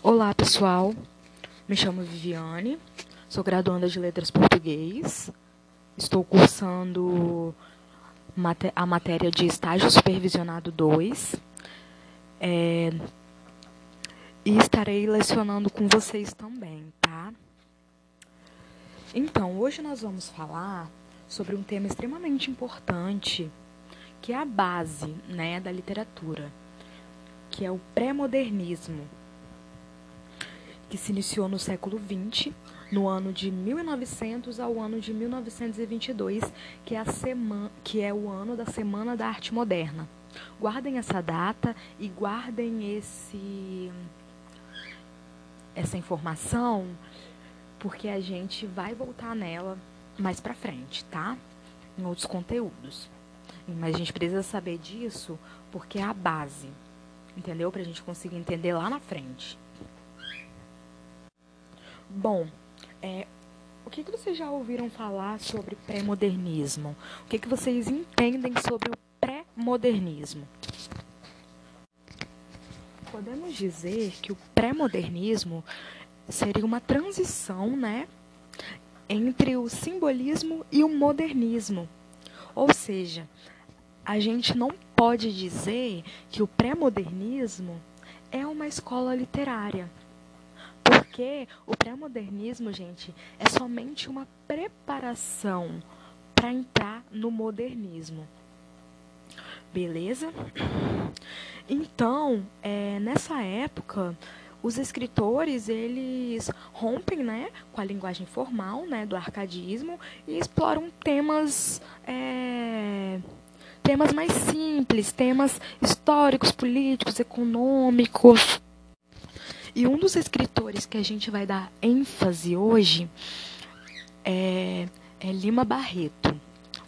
Olá, pessoal. Me chamo Viviane, sou graduanda de Letras Português. Estou cursando a matéria de Estágio Supervisionado 2. É, e estarei lecionando com vocês também, tá? Então, hoje nós vamos falar sobre um tema extremamente importante, que é a base né, da literatura, que é o pré-modernismo que se iniciou no século XX, no ano de 1900 ao ano de 1922, que é, a semana, que é o ano da Semana da Arte Moderna. Guardem essa data e guardem esse essa informação, porque a gente vai voltar nela mais para frente, tá? Em outros conteúdos. Mas a gente precisa saber disso porque é a base, entendeu? Para a gente conseguir entender lá na frente. Bom, é, o que, que vocês já ouviram falar sobre pré-modernismo? O que, que vocês entendem sobre o pré-modernismo? Podemos dizer que o pré-modernismo seria uma transição, né, entre o simbolismo e o modernismo. Ou seja, a gente não pode dizer que o pré-modernismo é uma escola literária. Porque o pré-modernismo, gente, é somente uma preparação para entrar no modernismo. Beleza? Então, é, nessa época, os escritores eles rompem né, com a linguagem formal né, do arcadismo e exploram temas é, temas mais simples, temas históricos, políticos, econômicos, e um dos escritores que a gente vai dar ênfase hoje é, é Lima Barreto.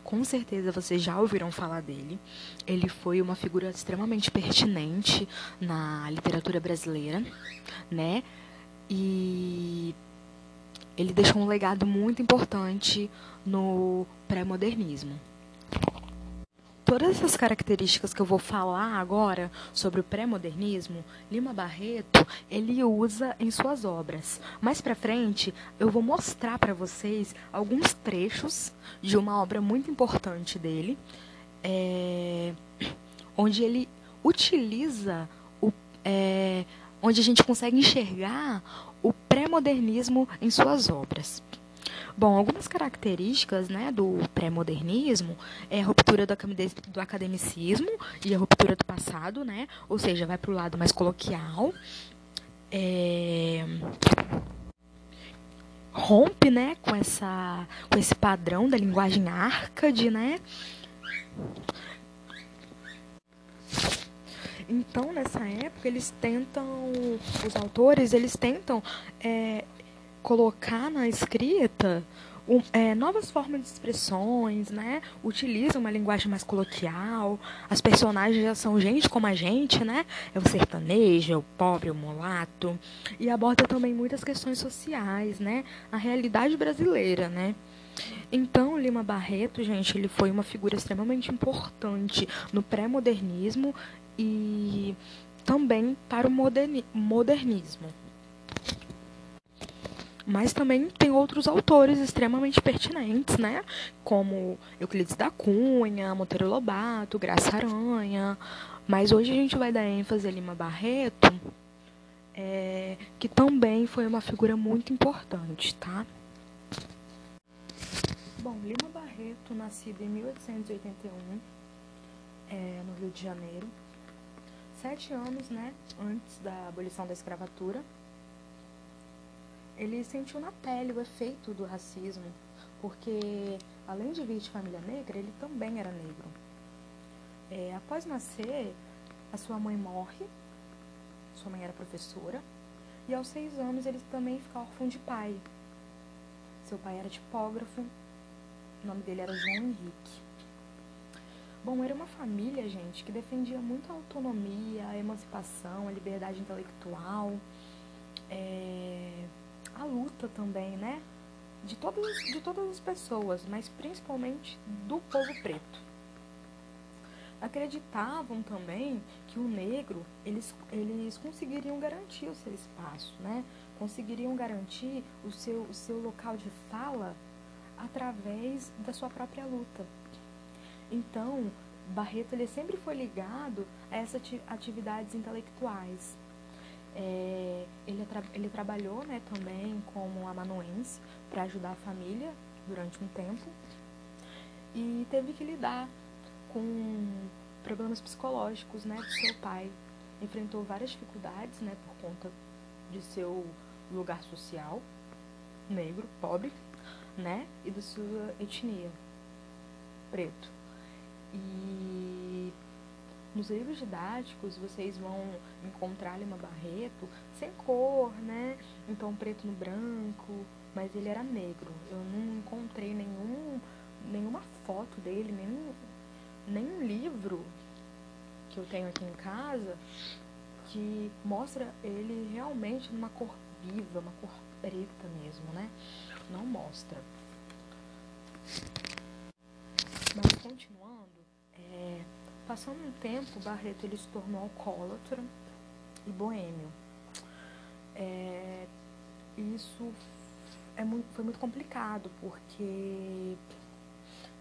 Com certeza vocês já ouviram falar dele. Ele foi uma figura extremamente pertinente na literatura brasileira, né? E ele deixou um legado muito importante no pré-modernismo todas essas características que eu vou falar agora sobre o pré-modernismo, Lima Barreto, ele usa em suas obras. Mais para frente, eu vou mostrar para vocês alguns trechos de uma obra muito importante dele, é, onde ele utiliza o, é, onde a gente consegue enxergar o pré-modernismo em suas obras. Bom, algumas características né, do pré-modernismo é a ruptura do academicismo e a ruptura do passado, né? ou seja, vai para o lado mais coloquial. É rompe né, com, essa, com esse padrão da linguagem arcade, né? Então, nessa época, eles tentam, os autores, eles tentam é, colocar na escrita um, é, novas formas de expressões, né? Utiliza uma linguagem mais coloquial. As personagens já são gente como a gente, né? É o sertanejo, é o pobre, é o mulato. E aborda também muitas questões sociais, né? A realidade brasileira, né? Então, Lima Barreto, gente, ele foi uma figura extremamente importante no pré-modernismo e também para o moderni modernismo. Mas também tem outros autores extremamente pertinentes, né? Como Euclides da Cunha, Monteiro Lobato, Graça Aranha. Mas hoje a gente vai dar ênfase a Lima Barreto, é, que também foi uma figura muito importante, tá? Bom, Lima Barreto, nascido em 1881, é, no Rio de Janeiro, sete anos né, antes da abolição da escravatura ele sentiu na pele o efeito do racismo, porque além de vir de família negra, ele também era negro. É, após nascer, a sua mãe morre, sua mãe era professora, e aos seis anos ele também fica órfão de pai. Seu pai era tipógrafo, o nome dele era João Henrique. Bom, era uma família, gente, que defendia muito a autonomia, a emancipação, a liberdade intelectual. É, a luta também, né? De todas, de todas as pessoas, mas principalmente do povo preto. acreditavam também que o negro eles, eles conseguiriam garantir o seu espaço, né? conseguiriam garantir o seu, o seu local de fala através da sua própria luta. Então, Barreto ele sempre foi ligado a essas atividades intelectuais. É, ele, ele trabalhou né, também como amanuense para ajudar a família durante um tempo e teve que lidar com problemas psicológicos né, do seu pai. Enfrentou várias dificuldades né, por conta de seu lugar social, negro, pobre, né, e da sua etnia, preto. E nos livros didáticos vocês vão encontrar Lima Barreto sem cor, né? Então preto no branco, mas ele era negro. Eu não encontrei nenhum, nenhuma foto dele, nenhum, nenhum livro que eu tenho aqui em casa que mostra ele realmente numa cor viva, uma cor preta mesmo, né? Não mostra. Mas continuando, é, passando um tempo, Barreto ele se tornou alcoólatra e boêmio. É, isso é muito, foi muito complicado, porque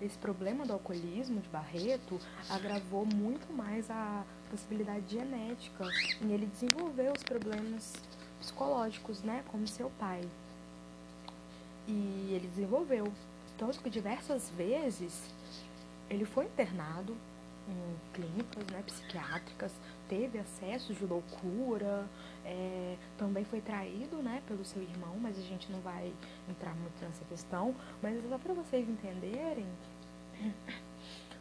esse problema do alcoolismo de Barreto agravou muito mais a possibilidade genética em ele desenvolver os problemas psicológicos, né, como seu pai. E ele desenvolveu. Tanto que diversas vezes ele foi internado clínicas né, psiquiátricas, teve acesso de loucura, é, também foi traído né, pelo seu irmão, mas a gente não vai entrar muito nessa questão. Mas só para vocês entenderem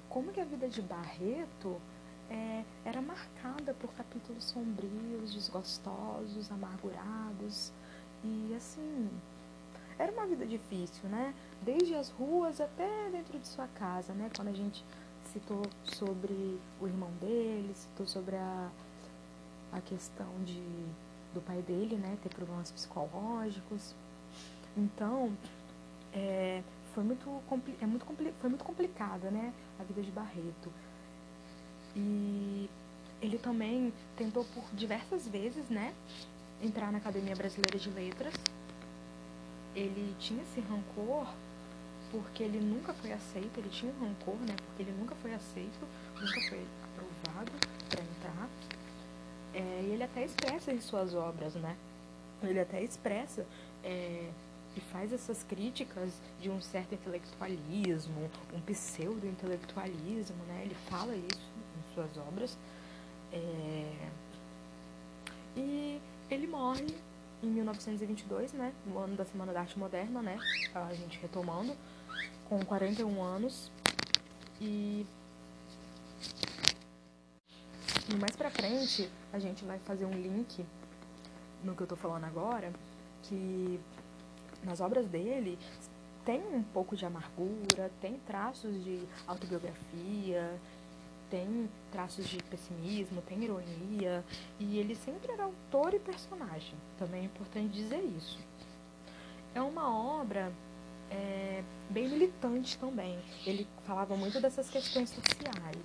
como que a vida de Barreto é, era marcada por capítulos sombrios, desgostosos, amargurados. E assim, era uma vida difícil, né? Desde as ruas até dentro de sua casa, né? Quando a gente citou sobre o irmão dele, citou sobre a, a questão de, do pai dele, né? Ter problemas psicológicos. Então, é, foi muito, é muito, foi muito complicada, né? A vida de Barreto. E ele também tentou por diversas vezes, né? Entrar na Academia Brasileira de Letras ele tinha esse rancor porque ele nunca foi aceito, ele tinha um rancor, né? Porque ele nunca foi aceito, nunca foi aprovado para entrar. É, e ele até expressa em suas obras, né? Ele até expressa é, e faz essas críticas de um certo intelectualismo, um pseudo-intelectualismo, né? Ele fala isso em suas obras. É, e ele morre em 1922, né, no ano da Semana da Arte Moderna, né, a gente retomando, com 41 anos. E, e mais pra frente, a gente vai fazer um link no que eu tô falando agora, que nas obras dele tem um pouco de amargura, tem traços de autobiografia, tem traços de pessimismo, tem ironia, e ele sempre era autor e personagem. Também é importante dizer isso. É uma obra é, bem militante também. Ele falava muito dessas questões sociais.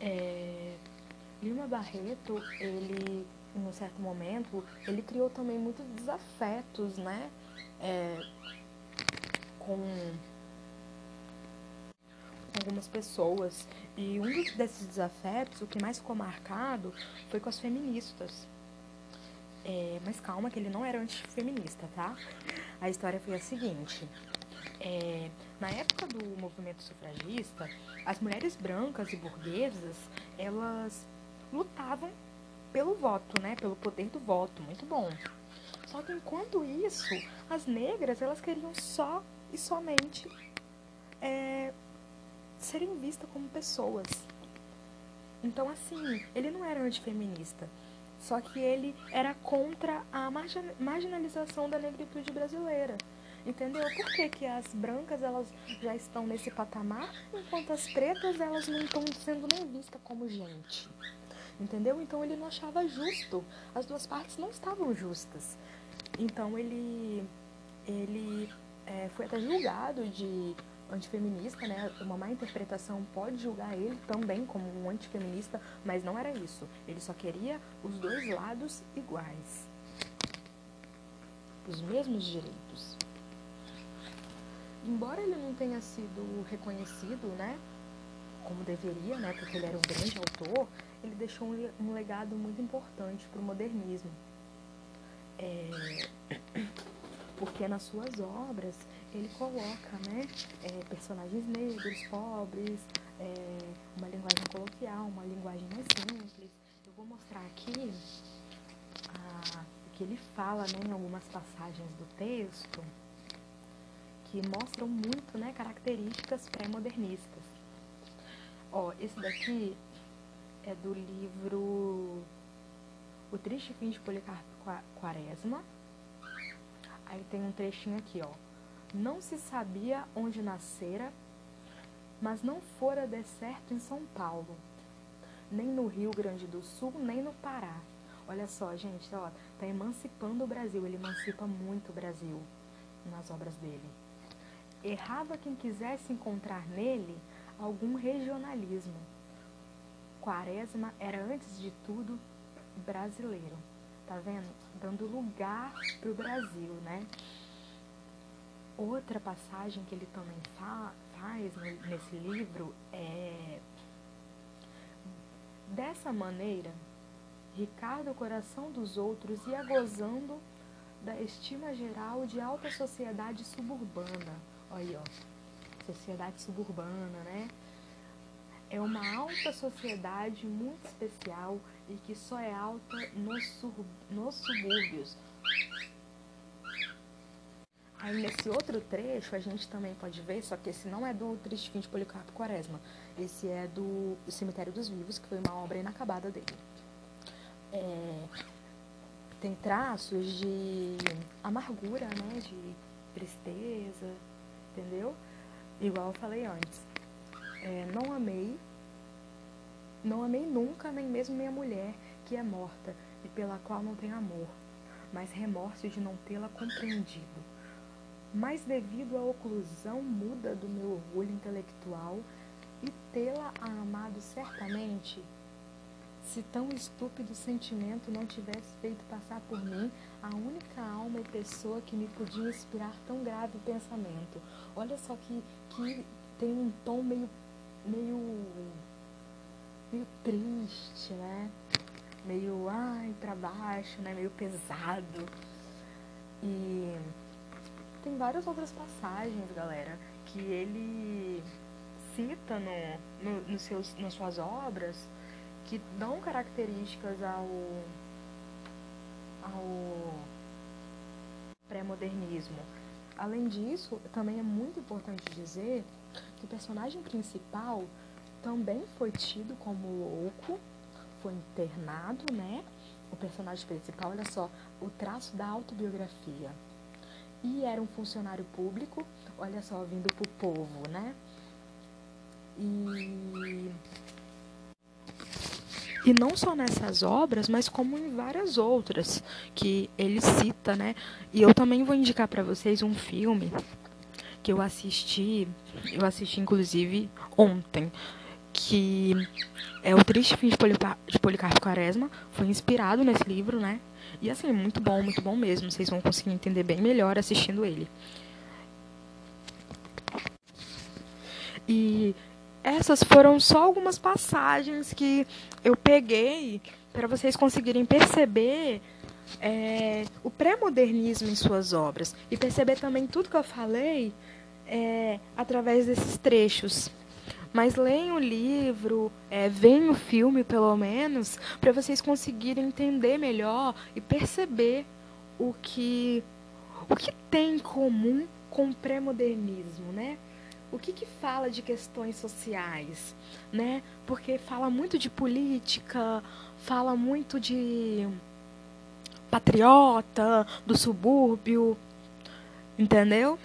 É, Lima Barreto, ele, em um certo momento, ele criou também muitos desafetos, né? É, com algumas pessoas. E um desses desafetos, o que mais ficou marcado, foi com as feministas. É, mas calma, que ele não era antifeminista, tá? A história foi a seguinte. É, na época do movimento sufragista, as mulheres brancas e burguesas, elas lutavam pelo voto, né? Pelo poder do voto, muito bom. Só que enquanto isso, as negras, elas queriam só e somente é, serem vistas como pessoas. Então, assim, ele não era antifeminista, só que ele era contra a marginalização da negritude brasileira. Entendeu? Por que, que as brancas elas já estão nesse patamar, enquanto as pretas elas não estão sendo nem vistas como gente? Entendeu? Então ele não achava justo. As duas partes não estavam justas. Então ele, ele é, foi até julgado de antifeminista, né? Uma má interpretação pode julgar ele também como um antifeminista, mas não era isso. Ele só queria os dois lados iguais. Os mesmos direitos. Embora ele não tenha sido reconhecido, né? Como deveria, né? Porque ele era um grande autor, ele deixou um legado muito importante para o modernismo. É, porque nas suas obras ele coloca né, é, personagens negros, pobres, é, uma linguagem coloquial, uma linguagem mais simples. Eu vou mostrar aqui ah, o que ele fala né, em algumas passagens do texto que mostram muito né, características pré-modernistas. Ó, esse daqui é do livro O Triste Fim de Policarpo Quaresma. Aí tem um trechinho aqui, ó. Não se sabia onde nascera, mas não fora decerto em São Paulo, nem no Rio Grande do Sul, nem no Pará. Olha só, gente, ó, tá emancipando o Brasil, ele emancipa muito o Brasil nas obras dele. Errava quem quisesse encontrar nele algum regionalismo. Quaresma era, antes de tudo, brasileiro. Tá vendo? Dando lugar pro Brasil, né? Outra passagem que ele também fa faz nesse livro é dessa maneira, Ricardo, o coração dos outros, ia gozando da estima geral de alta sociedade suburbana. Olha aí, ó. Sociedade suburbana, né? É uma alta sociedade muito especial e que só é alta nos, nos subúrbios, Aí nesse outro trecho a gente também pode ver, só que esse não é do Triste Fim de Policarpo Quaresma. Esse é do Cemitério dos Vivos, que foi uma obra inacabada dele. É, tem traços de amargura, né? De tristeza, entendeu? Igual eu falei antes. É, não amei, não amei nunca, nem mesmo minha mulher, que é morta, e pela qual não tenho amor, mas remorso de não tê-la compreendido mas devido à oclusão muda do meu orgulho intelectual e tê-la amado certamente, se tão estúpido sentimento não tivesse feito passar por mim a única alma e pessoa que me podia inspirar tão grave pensamento. Olha só que, que tem um tom meio, meio, meio triste, né? Meio, ai, para baixo, né? Meio pesado. E tem várias outras passagens, galera, que ele cita no, no, nos seus, nas suas obras que dão características ao, ao pré-modernismo. Além disso, também é muito importante dizer que o personagem principal também foi tido como louco, foi internado, né? O personagem principal, olha só, o traço da autobiografia e era um funcionário público, olha só, vindo pro povo, né? E e não só nessas obras, mas como em várias outras que ele cita, né? E eu também vou indicar para vocês um filme que eu assisti, eu assisti inclusive ontem, que é o Triste Fim de Policarpo Quaresma, foi inspirado nesse livro, né? E assim, muito bom, muito bom mesmo. Vocês vão conseguir entender bem melhor assistindo ele. E essas foram só algumas passagens que eu peguei para vocês conseguirem perceber é, o pré-modernismo em suas obras e perceber também tudo que eu falei é, através desses trechos. Mas leiam o livro, é, o filme pelo menos, para vocês conseguirem entender melhor e perceber o que, o que tem em comum com o pré-modernismo, né? O que, que fala de questões sociais, né? Porque fala muito de política, fala muito de patriota, do subúrbio, entendeu?